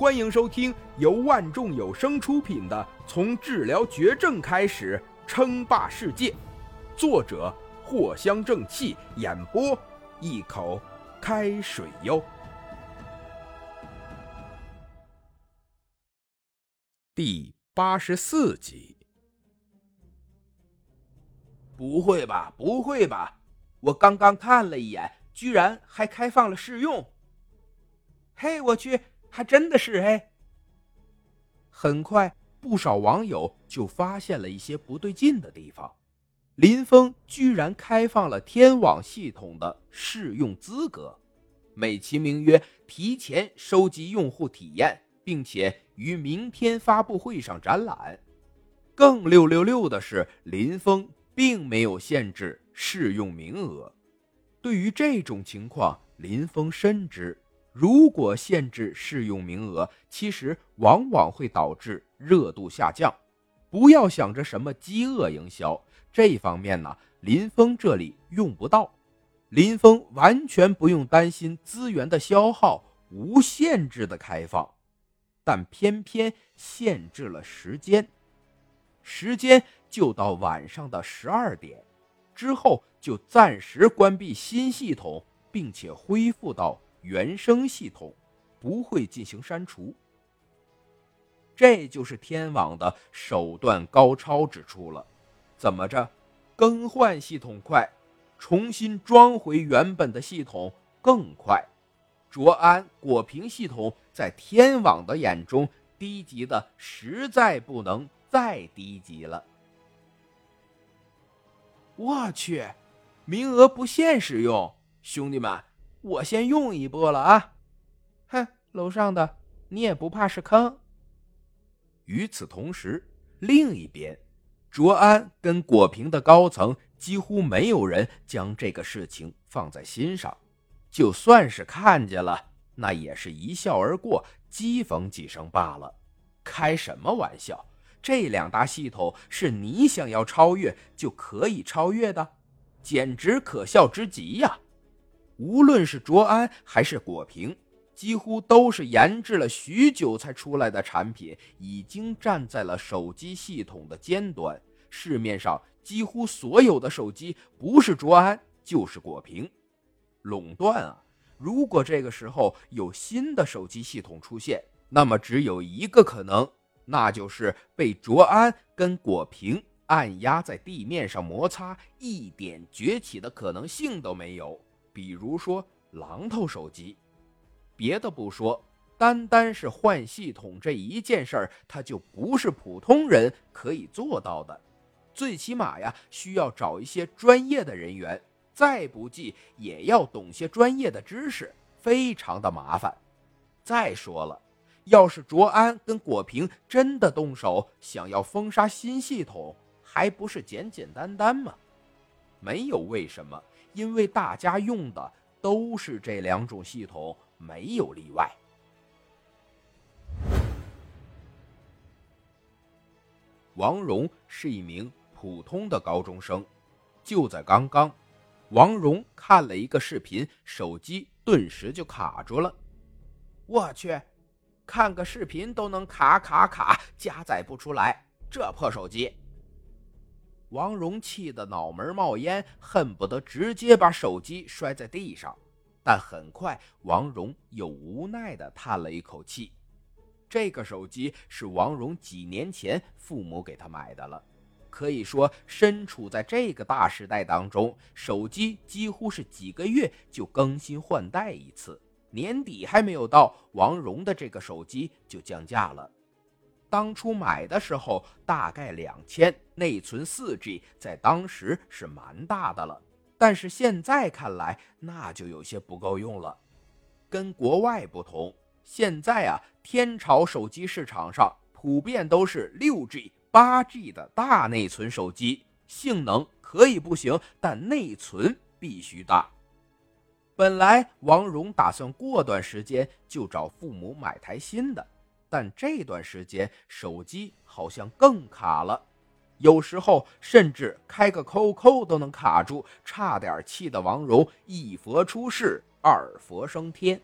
欢迎收听由万众有声出品的《从治疗绝症开始称霸世界》，作者藿香正气，演播一口开水哟。第八十四集。不会吧？不会吧？我刚刚看了一眼，居然还开放了试用。嘿，我去！还真的是哎！很快，不少网友就发现了一些不对劲的地方。林峰居然开放了天网系统的试用资格，美其名曰提前收集用户体验，并且于明天发布会上展览。更六六六的是，林峰并没有限制试用名额。对于这种情况，林峰深知。如果限制试用名额，其实往往会导致热度下降。不要想着什么饥饿营销，这方面呢，林峰这里用不到。林峰完全不用担心资源的消耗，无限制的开放，但偏偏限制了时间，时间就到晚上的十二点之后，就暂时关闭新系统，并且恢复到。原生系统不会进行删除，这就是天网的手段高超之处了。怎么着，更换系统快，重新装回原本的系统更快。卓安、果屏系统在天网的眼中低级的实在不能再低级了。我去，名额不限使用，兄弟们。我先用一波了啊！哼，楼上的你也不怕是坑？与此同时，另一边，卓安跟果平的高层几乎没有人将这个事情放在心上，就算是看见了，那也是一笑而过，讥讽几声罢了。开什么玩笑？这两大系统是你想要超越就可以超越的，简直可笑之极呀！无论是卓安还是果平，几乎都是研制了许久才出来的产品，已经站在了手机系统的尖端。市面上几乎所有的手机，不是卓安就是果平，垄断啊！如果这个时候有新的手机系统出现，那么只有一个可能，那就是被卓安跟果平按压在地面上摩擦，一点崛起的可能性都没有。比如说榔头手机，别的不说，单单是换系统这一件事儿，它就不是普通人可以做到的。最起码呀，需要找一些专业的人员，再不济也要懂些专业的知识，非常的麻烦。再说了，要是卓安跟果平真的动手想要封杀新系统，还不是简简单单吗？没有为什么。因为大家用的都是这两种系统，没有例外。王蓉是一名普通的高中生，就在刚刚，王蓉看了一个视频，手机顿时就卡住了。我去，看个视频都能卡卡卡，加载不出来，这破手机！王蓉气得脑门冒烟，恨不得直接把手机摔在地上。但很快，王蓉又无奈地叹了一口气。这个手机是王蓉几年前父母给她买的了，可以说身处在这个大时代当中，手机几乎是几个月就更新换代一次。年底还没有到，王蓉的这个手机就降价了。当初买的时候大概两千，内存四 G，在当时是蛮大的了。但是现在看来，那就有些不够用了。跟国外不同，现在啊，天朝手机市场上普遍都是六 G、八 G 的大内存手机，性能可以不行，但内存必须大。本来王蓉打算过段时间就找父母买台新的。但这段时间手机好像更卡了，有时候甚至开个 QQ 都能卡住，差点气的王蓉一佛出世，二佛升天。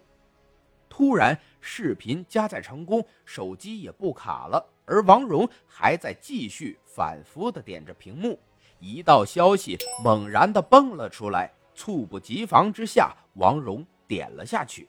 突然视频加载成功，手机也不卡了，而王蓉还在继续反复的点着屏幕。一道消息猛然的蹦了出来，猝不及防之下，王蓉点了下去。